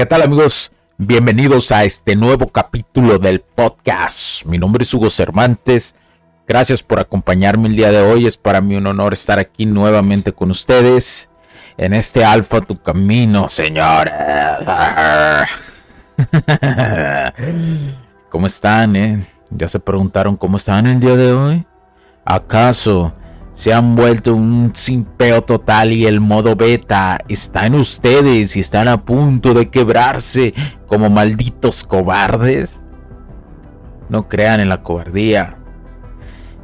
¿Qué tal amigos? Bienvenidos a este nuevo capítulo del podcast. Mi nombre es Hugo Cervantes. Gracias por acompañarme el día de hoy. Es para mí un honor estar aquí nuevamente con ustedes en este Alfa Tu Camino, señores. ¿Cómo están? Eh? ¿Ya se preguntaron cómo están el día de hoy? ¿Acaso se han vuelto un simpeo total y el modo beta está en ustedes y están a punto de quebrarse como malditos cobardes. No crean en la cobardía.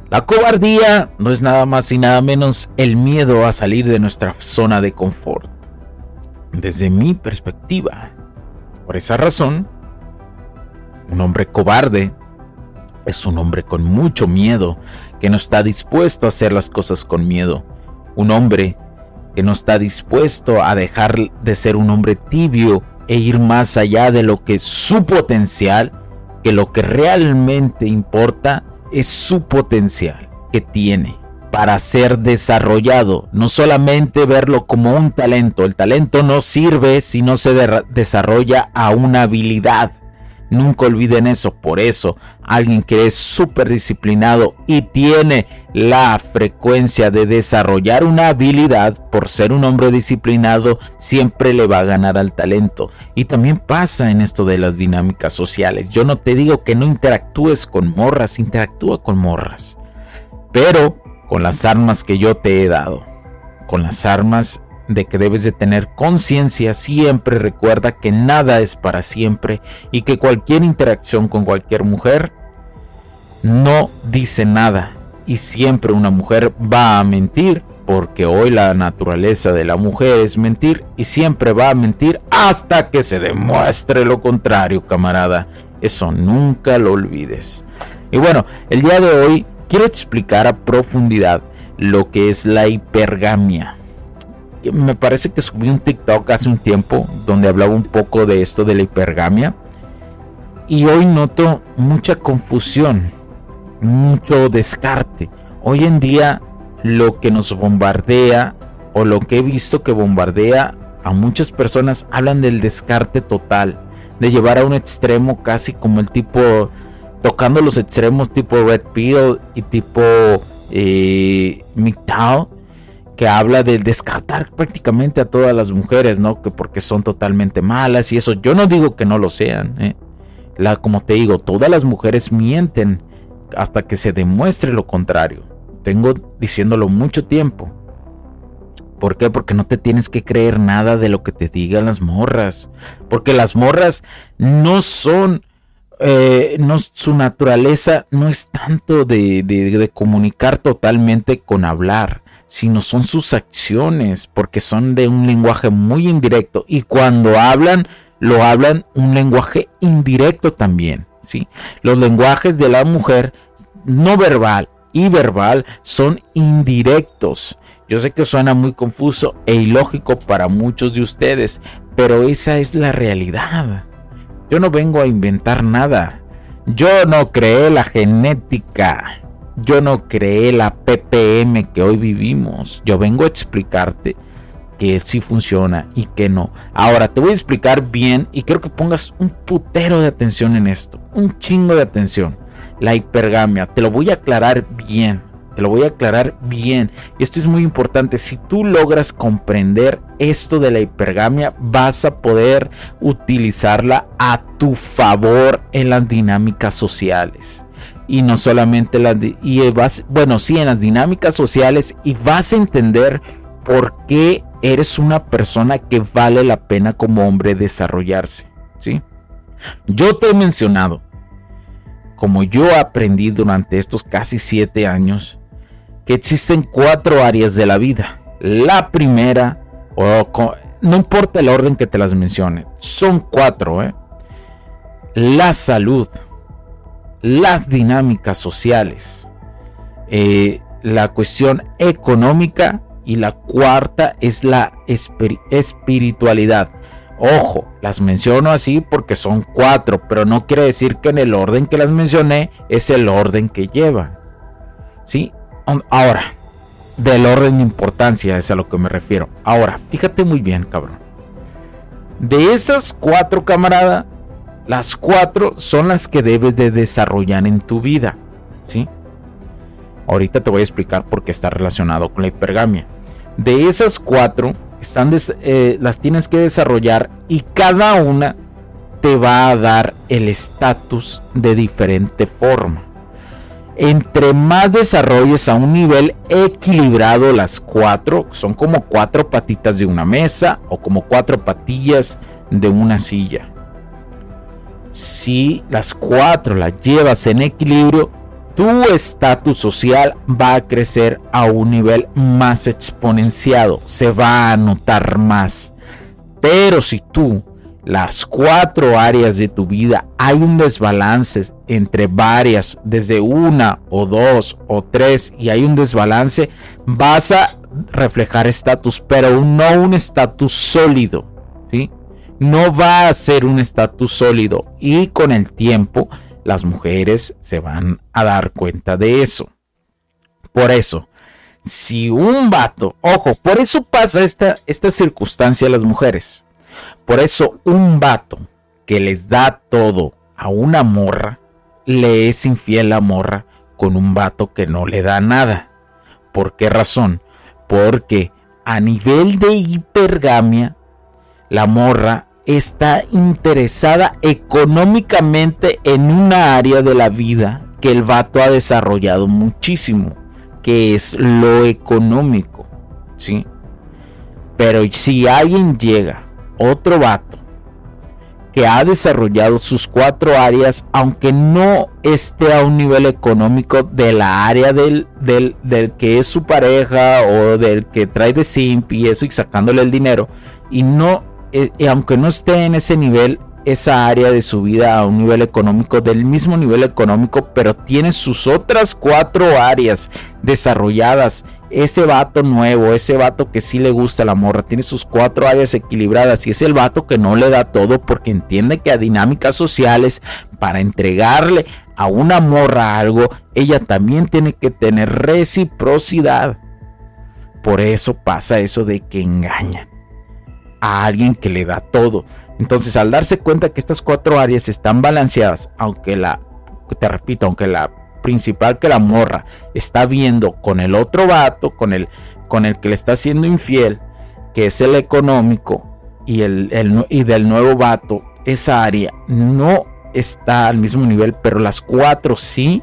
La cobardía no es nada más y nada menos el miedo a salir de nuestra zona de confort. Desde mi perspectiva. Por esa razón, un hombre cobarde es un hombre con mucho miedo que no está dispuesto a hacer las cosas con miedo. Un hombre que no está dispuesto a dejar de ser un hombre tibio e ir más allá de lo que su potencial, que lo que realmente importa es su potencial que tiene para ser desarrollado, no solamente verlo como un talento, el talento no sirve si no se desarrolla a una habilidad. Nunca olviden eso. Por eso, alguien que es súper disciplinado y tiene la frecuencia de desarrollar una habilidad por ser un hombre disciplinado, siempre le va a ganar al talento. Y también pasa en esto de las dinámicas sociales. Yo no te digo que no interactúes con morras, interactúa con morras. Pero con las armas que yo te he dado. Con las armas de que debes de tener conciencia, siempre recuerda que nada es para siempre y que cualquier interacción con cualquier mujer no dice nada y siempre una mujer va a mentir porque hoy la naturaleza de la mujer es mentir y siempre va a mentir hasta que se demuestre lo contrario, camarada. Eso nunca lo olvides. Y bueno, el día de hoy quiero explicar a profundidad lo que es la hipergamia me parece que subí un TikTok hace un tiempo donde hablaba un poco de esto de la hipergamia. Y hoy noto mucha confusión, mucho descarte. Hoy en día lo que nos bombardea o lo que he visto que bombardea a muchas personas hablan del descarte total, de llevar a un extremo casi como el tipo, tocando los extremos tipo Red Pill y tipo eh, que habla de descartar prácticamente a todas las mujeres, ¿no? Que porque son totalmente malas y eso. Yo no digo que no lo sean. ¿eh? La, como te digo, todas las mujeres mienten hasta que se demuestre lo contrario. Tengo diciéndolo mucho tiempo. ¿Por qué? Porque no te tienes que creer nada de lo que te digan las morras. Porque las morras no son... Eh, no, su naturaleza no es tanto de, de comunicar totalmente con hablar sino son sus acciones, porque son de un lenguaje muy indirecto y cuando hablan, lo hablan un lenguaje indirecto también, ¿sí? Los lenguajes de la mujer no verbal y verbal son indirectos. Yo sé que suena muy confuso e ilógico para muchos de ustedes, pero esa es la realidad. Yo no vengo a inventar nada. Yo no creé la genética. Yo no creé la PPM que hoy vivimos. Yo vengo a explicarte que sí funciona y que no. Ahora te voy a explicar bien y quiero que pongas un putero de atención en esto. Un chingo de atención. La hipergamia. Te lo voy a aclarar bien. Te lo voy a aclarar bien. Esto es muy importante. Si tú logras comprender esto de la hipergamia, vas a poder utilizarla a tu favor en las dinámicas sociales. Y no solamente las... Y vas, bueno, sí, en las dinámicas sociales. Y vas a entender por qué eres una persona que vale la pena como hombre desarrollarse. ¿Sí? Yo te he mencionado, como yo aprendí durante estos casi siete años, que existen cuatro áreas de la vida. La primera, o no importa el orden que te las mencione, son cuatro. ¿eh? La salud, las dinámicas sociales, eh, la cuestión económica y la cuarta es la espiritualidad. Ojo, las menciono así porque son cuatro, pero no quiere decir que en el orden que las mencioné es el orden que llevan. ¿Sí? Ahora, del orden de importancia es a lo que me refiero. Ahora, fíjate muy bien, cabrón. De esas cuatro, camarada, las cuatro son las que debes de desarrollar en tu vida, ¿sí? Ahorita te voy a explicar por qué está relacionado con la hipergamia. De esas cuatro, están eh, las tienes que desarrollar y cada una te va a dar el estatus de diferente forma entre más desarrolles a un nivel equilibrado las cuatro, son como cuatro patitas de una mesa o como cuatro patillas de una silla. Si las cuatro las llevas en equilibrio, tu estatus social va a crecer a un nivel más exponenciado, se va a notar más. Pero si tú las cuatro áreas de tu vida hay un desbalance entre varias, desde una o dos o tres, y hay un desbalance, vas a reflejar estatus, pero no un estatus sólido. No va a ser un estatus sólido y con el tiempo las mujeres se van a dar cuenta de eso. Por eso, si un vato, ojo, por eso pasa esta, esta circunstancia a las mujeres por eso un vato que les da todo a una morra, le es infiel a la morra con un vato que no le da nada. ¿Por qué razón? Porque a nivel de hipergamia, la morra está interesada económicamente en una área de la vida que el vato ha desarrollado muchísimo, que es lo económico, ¿sí? Pero si alguien llega otro vato que ha desarrollado sus cuatro áreas, aunque no esté a un nivel económico de la área del, del, del que es su pareja o del que trae de simp y eso y sacándole el dinero, y no, eh, aunque no esté en ese nivel, esa área de su vida a un nivel económico, del mismo nivel económico, pero tiene sus otras cuatro áreas desarrolladas. Ese vato nuevo, ese vato que sí le gusta la morra, tiene sus cuatro áreas equilibradas y es el vato que no le da todo porque entiende que a dinámicas sociales, para entregarle a una morra algo, ella también tiene que tener reciprocidad. Por eso pasa eso de que engañan a alguien que le da todo. Entonces, al darse cuenta que estas cuatro áreas están balanceadas, aunque la, te repito, aunque la principal que la morra está viendo con el otro vato, con el, con el que le está siendo infiel, que es el económico, y, el, y del nuevo vato, esa área no está al mismo nivel, pero las cuatro sí,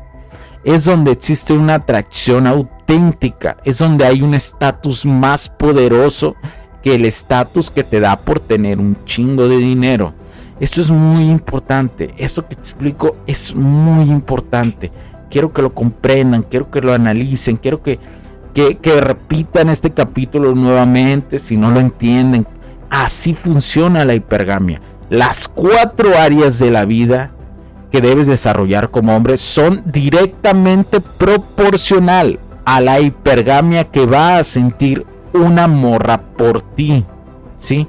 es donde existe una atracción auténtica, es donde hay un estatus más poderoso que el estatus que te da por tener un chingo de dinero. Esto es muy importante. Esto que te explico es muy importante. Quiero que lo comprendan, quiero que lo analicen, quiero que, que, que repitan este capítulo nuevamente si no lo entienden. Así funciona la hipergamia. Las cuatro áreas de la vida que debes desarrollar como hombre son directamente proporcional a la hipergamia que va a sentir una morra por ti. ¿Sí?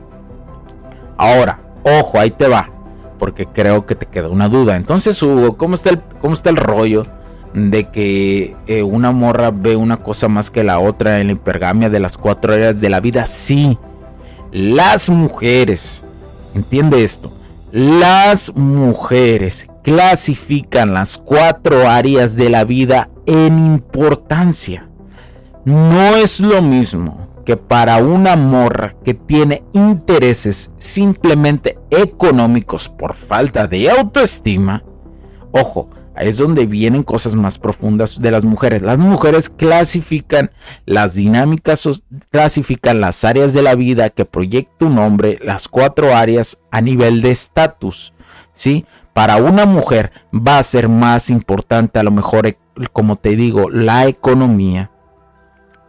Ahora, ojo, ahí te va. porque creo que te queda una duda. Entonces, Hugo, ¿cómo está el, cómo está el rollo de que eh, una morra ve una cosa más que la otra en la hipergamia de las cuatro áreas de la vida? Sí, las mujeres, entiende esto, las mujeres clasifican las cuatro áreas de la vida en importancia. No es lo mismo que para una morra que tiene intereses simplemente económicos por falta de autoestima, ojo, ahí es donde vienen cosas más profundas de las mujeres. Las mujeres clasifican las dinámicas, clasifican las áreas de la vida que proyecta un hombre, las cuatro áreas a nivel de estatus, ¿sí? Para una mujer va a ser más importante a lo mejor, como te digo, la economía,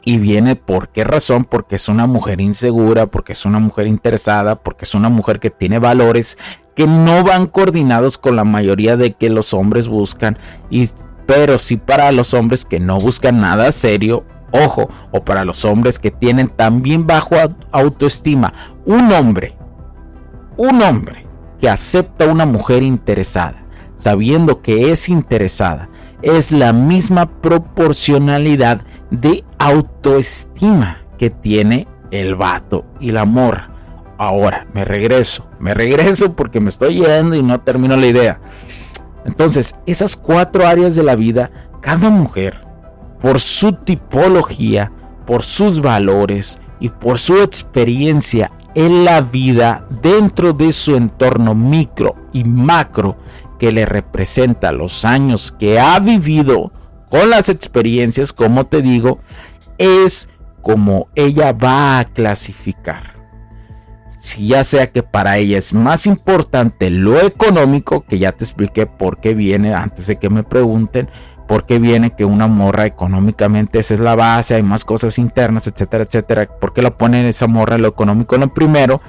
y viene por qué razón, porque es una mujer insegura, porque es una mujer interesada, porque es una mujer que tiene valores que no van coordinados con la mayoría de que los hombres buscan, y, pero sí para los hombres que no buscan nada serio, ojo, o para los hombres que tienen también bajo autoestima, un hombre, un hombre que acepta una mujer interesada, sabiendo que es interesada, es la misma proporcionalidad de autoestima que tiene el vato y la morra. Ahora, me regreso, me regreso porque me estoy yendo y no termino la idea. Entonces, esas cuatro áreas de la vida, cada mujer, por su tipología, por sus valores y por su experiencia en la vida dentro de su entorno micro y macro, que le representa los años que ha vivido con las experiencias, como te digo, es como ella va a clasificar. Si ya sea que para ella es más importante lo económico, que ya te expliqué por qué viene antes de que me pregunten, por qué viene que una morra económicamente esa es la base, hay más cosas internas, etcétera, etcétera. ¿Por qué lo ponen esa morra lo económico en lo primero?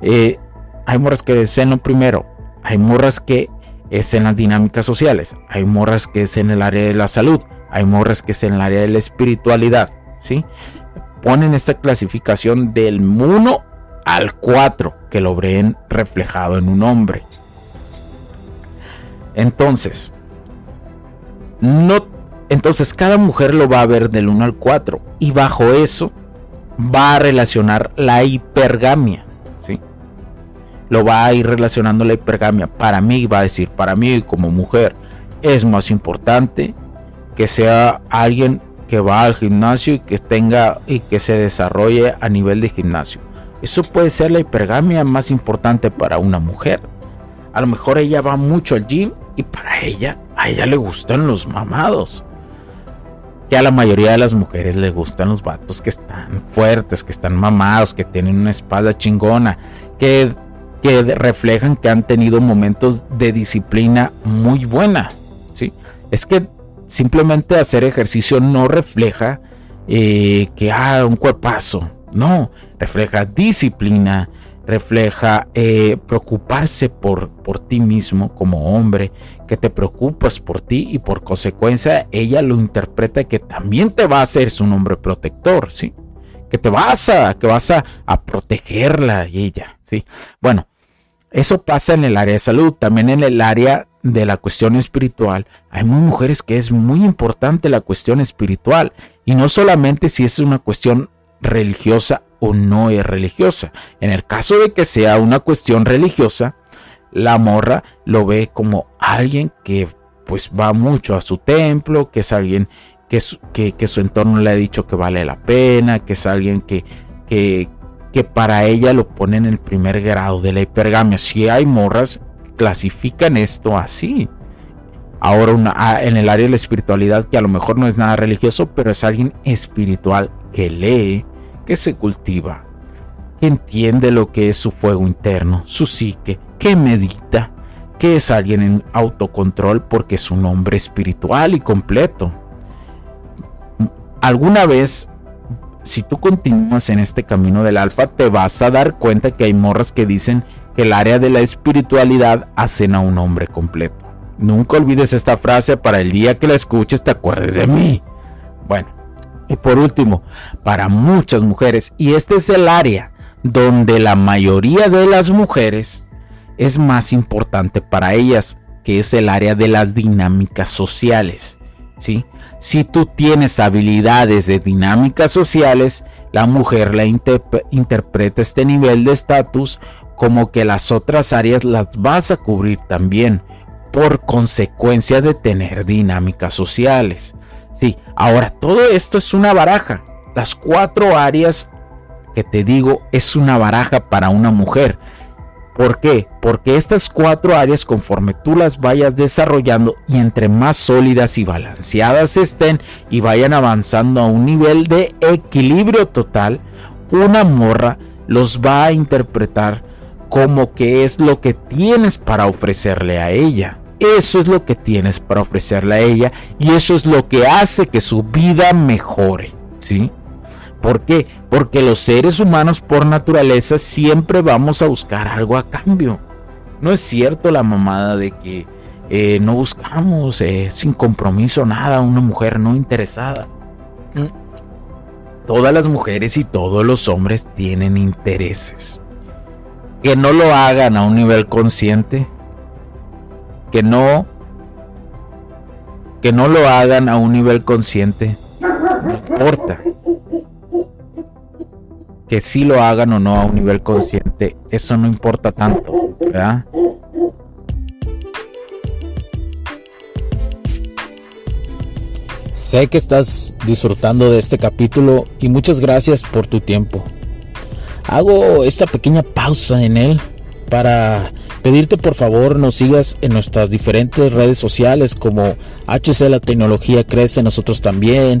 Eh, hay morras que desean lo primero, hay morras que es en las dinámicas sociales, hay morras que es en el área de la salud, hay morras que es en el área de la espiritualidad, ¿sí? Ponen esta clasificación del 1 al 4 que lo ven reflejado en un hombre. Entonces, no, entonces cada mujer lo va a ver del 1 al 4 y bajo eso va a relacionar la hipergamia lo va a ir relacionando la hipergamia. Para mí, va a decir, para mí como mujer, es más importante que sea alguien que va al gimnasio y que tenga y que se desarrolle a nivel de gimnasio. Eso puede ser la hipergamia más importante para una mujer. A lo mejor ella va mucho al gym y para ella, a ella le gustan los mamados. Que a la mayoría de las mujeres le gustan los vatos que están fuertes, que están mamados, que tienen una espalda chingona, que que reflejan que han tenido momentos de disciplina muy buena. ¿sí? Es que simplemente hacer ejercicio no refleja eh, que haga ah, un cuerpazo. No, refleja disciplina, refleja eh, preocuparse por, por ti mismo como hombre, que te preocupas por ti y por consecuencia ella lo interpreta que también te va a hacer un hombre protector, ¿sí? Que te vas a, que vas a, protegerla y ella, ¿sí? Bueno, eso pasa en el área de salud, también en el área de la cuestión espiritual. Hay mujeres que es muy importante la cuestión espiritual y no solamente si es una cuestión religiosa o no es religiosa. En el caso de que sea una cuestión religiosa, la morra lo ve como alguien que pues va mucho a su templo, que es alguien que, que, su entorno le ha dicho que vale la pena, que es alguien que, que, que para ella lo pone en el primer grado de la hipergamia. Si hay morras clasifican esto así. Ahora una, ah, en el área de la espiritualidad que a lo mejor no es nada religioso, pero es alguien espiritual que lee, que se cultiva, que entiende lo que es su fuego interno, su psique, que medita, que es alguien en autocontrol porque es un hombre espiritual y completo. ¿Alguna vez si tú continúas en este camino del alfa, te vas a dar cuenta que hay morras que dicen que el área de la espiritualidad hacen a un hombre completo. Nunca olvides esta frase para el día que la escuches te acuerdes de mí. Bueno, y por último, para muchas mujeres, y este es el área donde la mayoría de las mujeres es más importante para ellas, que es el área de las dinámicas sociales. ¿Sí? Si tú tienes habilidades de dinámicas sociales, la mujer la interpreta este nivel de estatus como que las otras áreas las vas a cubrir también por consecuencia de tener dinámicas sociales. Sí, ahora todo esto es una baraja. Las cuatro áreas que te digo es una baraja para una mujer. ¿Por qué? Porque estas cuatro áreas, conforme tú las vayas desarrollando y entre más sólidas y balanceadas estén y vayan avanzando a un nivel de equilibrio total, una morra los va a interpretar como que es lo que tienes para ofrecerle a ella. Eso es lo que tienes para ofrecerle a ella y eso es lo que hace que su vida mejore, ¿sí? ¿Por qué? Porque los seres humanos por naturaleza siempre vamos a buscar algo a cambio. No es cierto la mamada de que eh, no buscamos eh, sin compromiso nada una mujer no interesada. Mm. Todas las mujeres y todos los hombres tienen intereses. Que no lo hagan a un nivel consciente. Que no. Que no lo hagan a un nivel consciente. No importa que si lo hagan o no a un nivel consciente, eso no importa tanto, ¿verdad? Sé que estás disfrutando de este capítulo y muchas gracias por tu tiempo. Hago esta pequeña pausa en él para pedirte por favor nos sigas en nuestras diferentes redes sociales como HC La Tecnología Crece, nosotros también,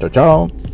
Chao, chao.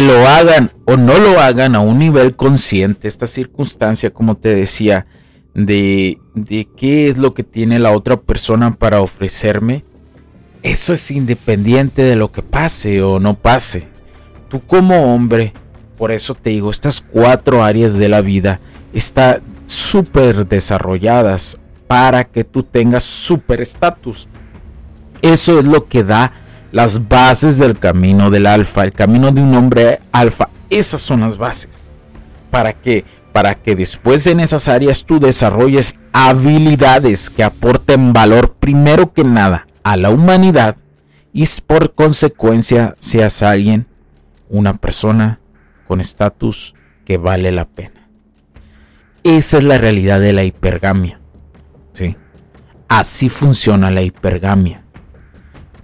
Lo hagan o no lo hagan a un nivel consciente, esta circunstancia, como te decía, de, de qué es lo que tiene la otra persona para ofrecerme, eso es independiente de lo que pase o no pase. Tú como hombre, por eso te digo, estas cuatro áreas de la vida están súper desarrolladas para que tú tengas súper estatus. Eso es lo que da las bases del camino del alfa, el camino de un hombre alfa. Esas son las bases. ¿Para qué? Para que después en esas áreas tú desarrolles habilidades que aporten valor primero que nada a la humanidad y por consecuencia seas alguien, una persona con estatus que vale la pena. Esa es la realidad de la hipergamia. ¿sí? Así funciona la hipergamia.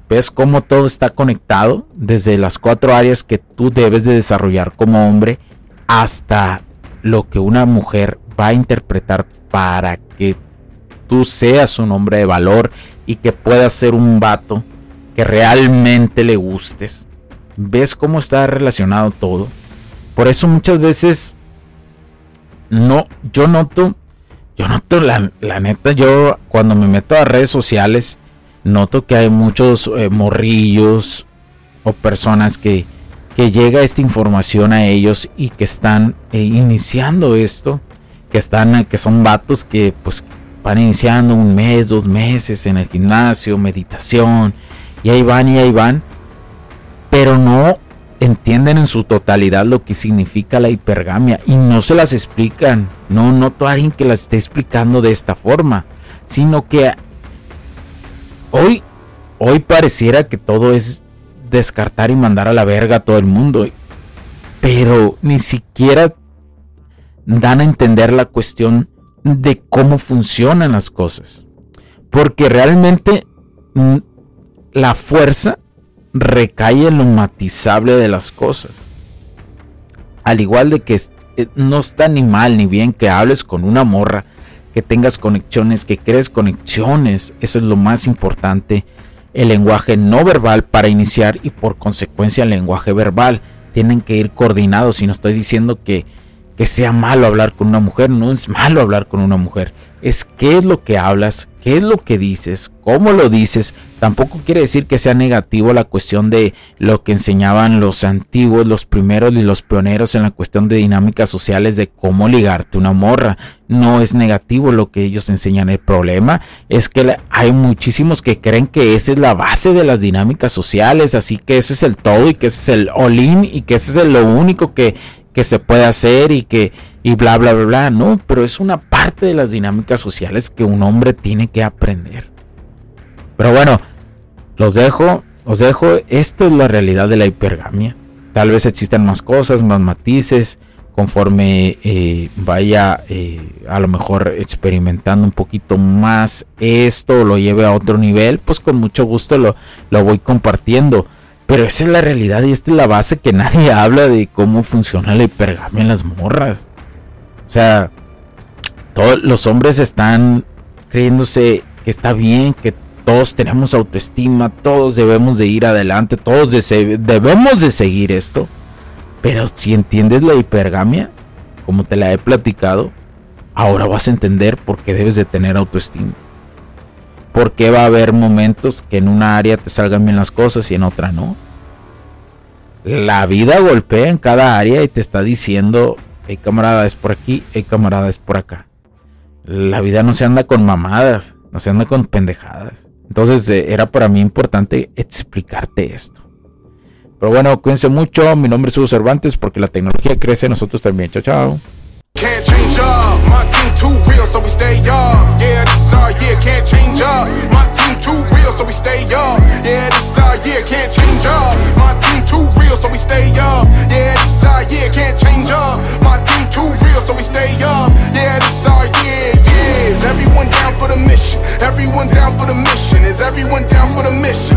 ¿Ves cómo todo está conectado? Desde las cuatro áreas que tú debes de desarrollar como hombre hasta lo que una mujer va a interpretar para que tú seas un hombre de valor y que puedas ser un vato que realmente le gustes. ¿Ves cómo está relacionado todo? Por eso muchas veces no, yo noto, yo noto la, la neta, yo cuando me meto a redes sociales, noto que hay muchos eh, morrillos o personas que, que llega esta información a ellos y que están eh, iniciando esto, que están, que son vatos que pues van iniciando un mes, dos meses en el gimnasio, meditación, y ahí van y ahí van, pero no entienden en su totalidad lo que significa la hipergamia y no se las explican. No noto a alguien que las esté explicando de esta forma, sino que hoy, hoy pareciera que todo es descartar y mandar a la verga a todo el mundo, pero ni siquiera dan a entender la cuestión de cómo funcionan las cosas. Porque realmente mm, la fuerza recae en lo matizable de las cosas. Al igual de que eh, no está ni mal ni bien que hables con una morra, que tengas conexiones, que crees conexiones, eso es lo más importante. El lenguaje no verbal para iniciar y por consecuencia el lenguaje verbal tienen que ir coordinados y no estoy diciendo que que sea malo hablar con una mujer, no es malo hablar con una mujer, es qué es lo que hablas, qué es lo que dices, cómo lo dices. Tampoco quiere decir que sea negativo la cuestión de lo que enseñaban los antiguos, los primeros y los pioneros en la cuestión de dinámicas sociales de cómo ligarte una morra. No es negativo lo que ellos enseñan. El problema es que hay muchísimos que creen que esa es la base de las dinámicas sociales, así que eso es el todo y que ese es el all-in y que ese es lo único que que se puede hacer y que y bla bla bla bla, no, pero es una parte de las dinámicas sociales que un hombre tiene que aprender. Pero bueno, los dejo, os dejo, esta es la realidad de la hipergamia. Tal vez existan más cosas, más matices, conforme eh, vaya eh, a lo mejor experimentando un poquito más esto, lo lleve a otro nivel, pues con mucho gusto lo, lo voy compartiendo. Pero esa es la realidad y esta es la base que nadie habla de cómo funciona la hipergamia en las morras. O sea, todos los hombres están creyéndose que está bien, que todos tenemos autoestima, todos debemos de ir adelante, todos debemos de seguir esto. Pero si entiendes la hipergamia, como te la he platicado, ahora vas a entender por qué debes de tener autoestima porque va a haber momentos que en una área te salgan bien las cosas y en otra no. La vida golpea en cada área y te está diciendo, hey camarada es por aquí, hey camarada es por acá. La vida no se anda con mamadas, no se anda con pendejadas. Entonces eh, era para mí importante explicarte esto. Pero bueno, cuídense mucho. Mi nombre es Hugo Cervantes porque la tecnología crece, nosotros también. Chao, chao. Up. My team too real, so we stay up. Yeah, this our year, can't change up. My team too real, so we stay up. Yeah, this uh, our year, can't change up. My team too real, so we stay up. Yeah, this uh, our year, uh, yeah. Is everyone down for the mission? Everyone down for the mission? Is everyone down for the mission?